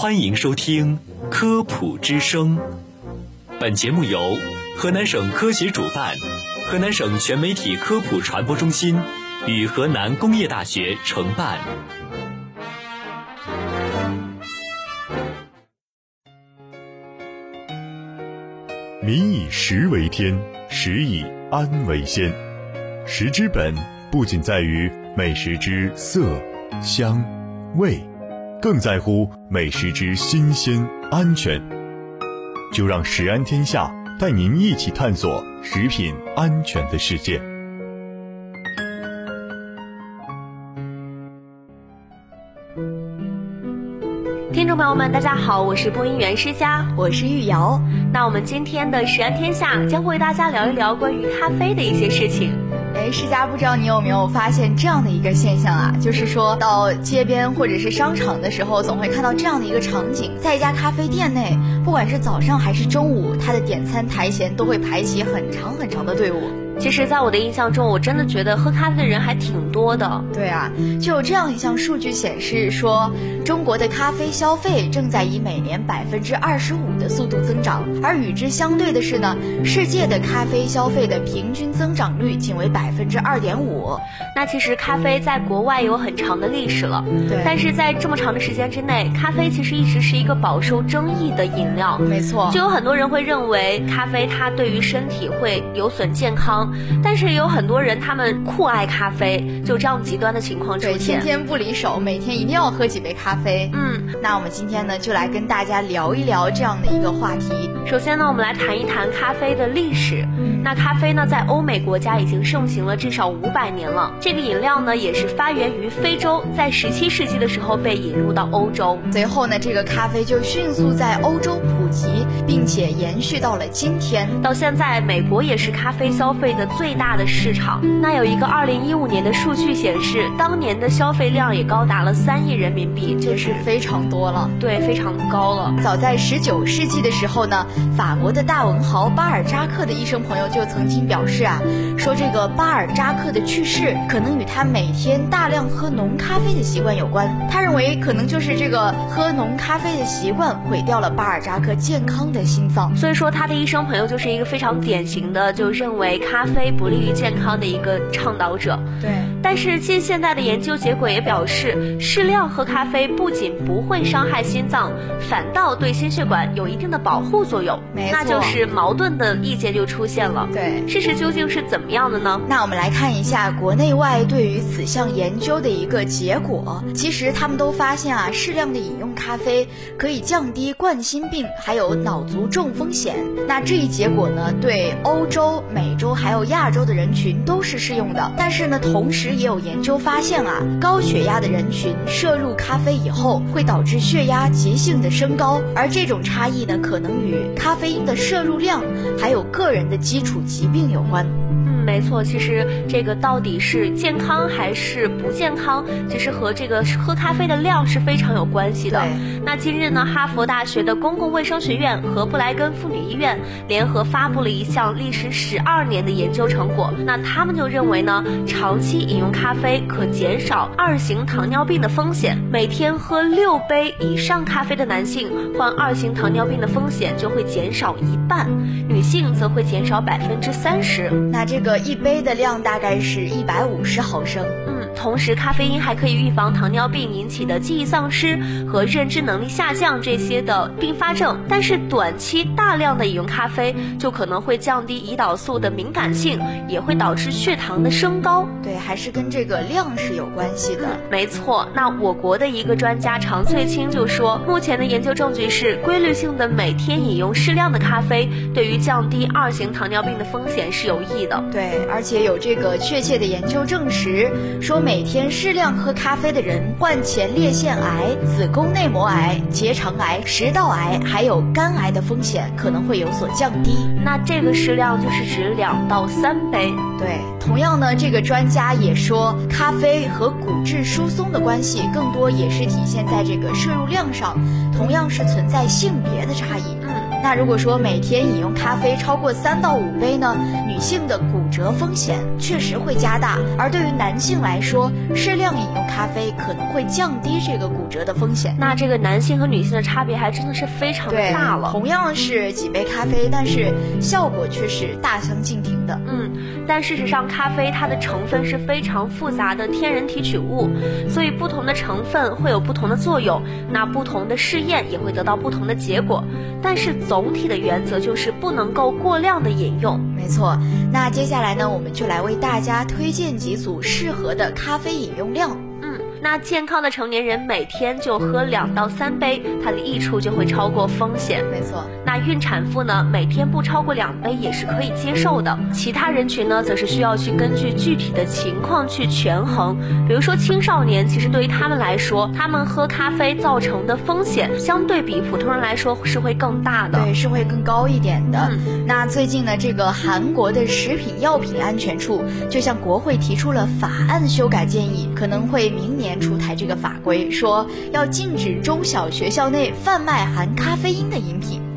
欢迎收听《科普之声》。本节目由河南省科协主办，河南省全媒体科普传播中心与河南工业大学承办。民以食为天，食以安为先。食之本不仅在于美食之色、香、味，更在乎美食之新鲜、安全。就让食安天下带您一起探索食品安全的世界。听众朋友们，大家好，我是播音员施佳，我是玉瑶。那我们今天的食安天下将会为大家聊一聊关于咖啡的一些事情。哎，世家，不知道你有没有发现这样的一个现象啊？就是说到街边或者是商场的时候，总会看到这样的一个场景：在一家咖啡店内，不管是早上还是中午，他的点餐台前都会排起很长很长的队伍。其实，在我的印象中，我真的觉得喝咖啡的人还挺多的。对啊，就有这样一项数据显示说，中国的咖啡消费正在以每年百分之二十五的速度增长，而与之相对的是呢，世界的咖啡消费的平均增长率仅为百分之二点五。那其实咖啡在国外有很长的历史了，对。但是在这么长的时间之内，咖啡其实一直是一个饱受争议的饮料。没错，就有很多人会认为咖啡它对于身体会有损健康。但是也有很多人，他们酷爱咖啡，就这样极端的情况出现，天天不离手，每天一定要喝几杯咖啡。嗯，那我们今天呢，就来跟大家聊一聊这样的一个话题。首先呢，我们来谈一谈咖啡的历史。那咖啡呢，在欧美国家已经盛行了至少五百年了。这个饮料呢，也是发源于非洲，在十七世纪的时候被引入到欧洲。随后呢，这个咖啡就迅速在欧洲普及，并且延续到了今天。到现在，美国也是咖啡消费的最大的市场。那有一个二零一五年的数据显示，当年的消费量也高达了三亿人民币，这是非常多了。对，非常高了。早在十九世纪的时候呢，法国的大文豪巴尔扎克的医生朋友。就曾经表示啊，说这个巴尔扎克的去世可能与他每天大量喝浓咖啡的习惯有关。他认为可能就是这个喝浓咖啡的习惯毁掉了巴尔扎克健康的心脏。所以说他的医生朋友就是一个非常典型的就认为咖啡不利于健康的一个倡导者。对。但是近现代的研究结果也表示，适量喝咖啡不仅不会伤害心脏，反倒对心血管有一定的保护作用。没错。那就是矛盾的意见就出现了。对，事实究竟是怎么样的呢？那我们来看一下国内外对于此项研究的一个结果。其实他们都发现啊，适量的饮用咖啡可以降低冠心病还有脑卒中风险。那这一结果呢，对欧洲、美洲还有亚洲的人群都是适用的。但是呢，同时也有研究发现啊，高血压的人群摄入咖啡以后会导致血压急性的升高，而这种差异呢，可能与咖啡因的摄入量还有个人的基础。疾病有关。没错，其实这个到底是健康还是不健康，其实和这个喝咖啡的量是非常有关系的。那今日呢，哈佛大学的公共卫生学院和布莱根妇女医院联合发布了一项历时十二年的研究成果。那他们就认为呢，长期饮用咖啡可减少二型糖尿病的风险。每天喝六杯以上咖啡的男性，患二型糖尿病的风险就会减少一半，女性则会减少百分之三十。那这个。一杯的量大概是一百五十毫升。嗯，同时咖啡因还可以预防糖尿病引起的记忆丧失和认知能力下降这些的并发症。但是短期大量的饮用咖啡就可能会降低胰岛素的敏感性，也会导致血糖的升高。对，还是跟这个量是有关系的。没错。那我国的一个专家常翠清就说，目前的研究证据是，规律性的每天饮用适量的咖啡，对于降低二型糖尿病的风险是有益的。对。而且有这个确切的研究证实，说每天适量喝咖啡的人，患前列腺癌、子宫内膜癌、结肠癌、食道癌还有肝癌的风险可能会有所降低。那这个适量就是指两到三杯。对，同样呢，这个专家也说，咖啡和骨质疏松的关系更多也是体现在这个摄入量上，同样是存在性别的差异。嗯。那如果说每天饮用咖啡超过三到五杯呢，女性的骨折风险确实会加大。而对于男性来说，适量饮用咖啡可能会降低这个骨折的风险。那这个男性和女性的差别还真的是非常大了。同样是几杯咖啡，但是效果却是大相径庭的。嗯，但事实上，咖啡它的成分是非常复杂的天然提取物，所以不同的成分会有不同的作用。那不同的试验也会得到不同的结果。但是总体的原则就是不能够过量的饮用。没错。那接下来呢，我们就来为大家推荐几组适合的咖啡饮用量。那健康的成年人每天就喝两到三杯，它的益处就会超过风险。没错。那孕产妇呢，每天不超过两杯也是可以接受的。其他人群呢，则是需要去根据具体的情况去权衡。比如说青少年，其实对于他们来说，他们喝咖啡造成的风险，相对比普通人来说是会更大的。对，是会更高一点的。那最近呢，这个韩国的食品药品安全处就向国会提出了法案修改建议，可能会明年。出台这个法规，说要禁止中小学校内贩卖含咖啡因的饮品。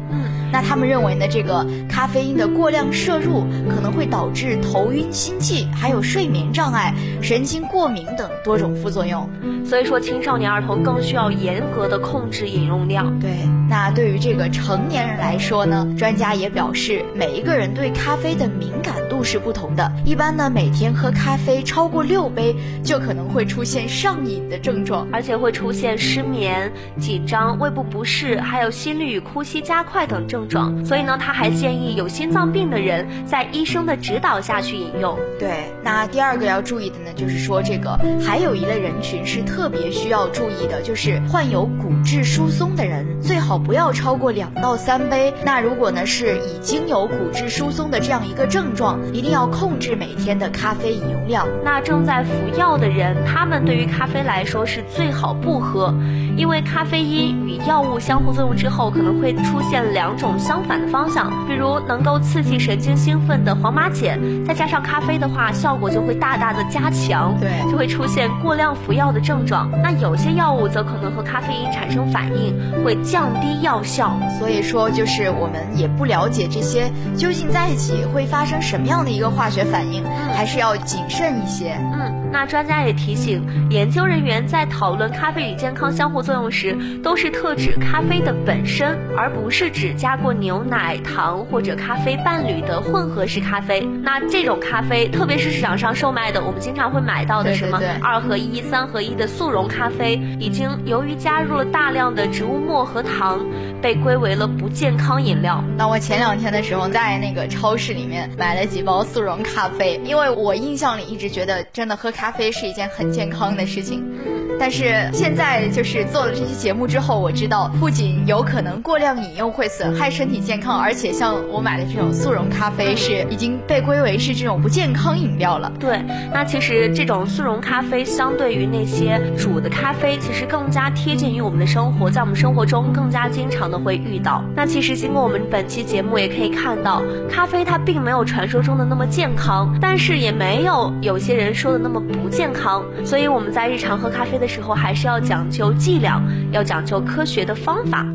嗯，那他们认为呢，这个咖啡因的过量摄入可能会导致头晕、心悸，还有睡眠障碍、神经过敏等多种副作用。所以说，青少年儿童更需要严格的控制饮用量。对，那对于这个成年人来说呢，专家也表示，每一个人对咖啡的敏感度是不同的。一般呢，每天喝咖啡超过六杯，就可能会出现上瘾的症状，而且会出现失眠、紧张、胃部不适，还有心率与呼吸加快等症状。所以呢，他还建议有心脏病的人在医生的指导下去饮用。对，那第二个要注意的呢，就是说这个还有一类人群是。特别需要注意的就是患有骨质疏松的人，最好不要超过两到三杯。那如果呢是已经有骨质疏松的这样一个症状，一定要控制每天的咖啡饮用量。那正在服药的人，他们对于咖啡来说是最好不喝，因为咖啡因与药物相互作用之后，可能会出现两种相反的方向。比如能够刺激神经兴奋的黄麻碱，再加上咖啡的话，效果就会大大的加强，对，就会出现过量服药的症。状，那有些药物则可能和咖啡因产生反应，会降低药效。所以说，就是我们也不了解这些究竟在一起会发生什么样的一个化学反应，还是要谨慎一些。嗯。那专家也提醒，研究人员在讨论咖啡与健康相互作用时，都是特指咖啡的本身，而不是指加过牛奶、糖或者咖啡伴侣的混合式咖啡。那这种咖啡，特别是市场上售卖的，我们经常会买到的什么二合一、三合一的速溶咖啡，已经由于加入了大量的植物末和糖，被归为了不健康饮料。那我前两天的时候在那个超市里面买了几包速溶咖啡，因为我印象里一直觉得真的喝咖。啡是一件很健康的事情。但是现在就是做了这期节目之后，我知道不仅有可能过量饮用会损害身体健康，而且像我买的这种速溶咖啡是已经被归为是这种不健康饮料了。对，那其实这种速溶咖啡相对于那些煮的咖啡，其实更加贴近于我们的生活，在我们生活中更加经常的会遇到。那其实经过我们本期节目也可以看到，咖啡它并没有传说中的那么健康，但是也没有有些人说的那么不健康。所以我们在日常喝咖啡的。时候还是要讲究剂量，要讲究科学的方法。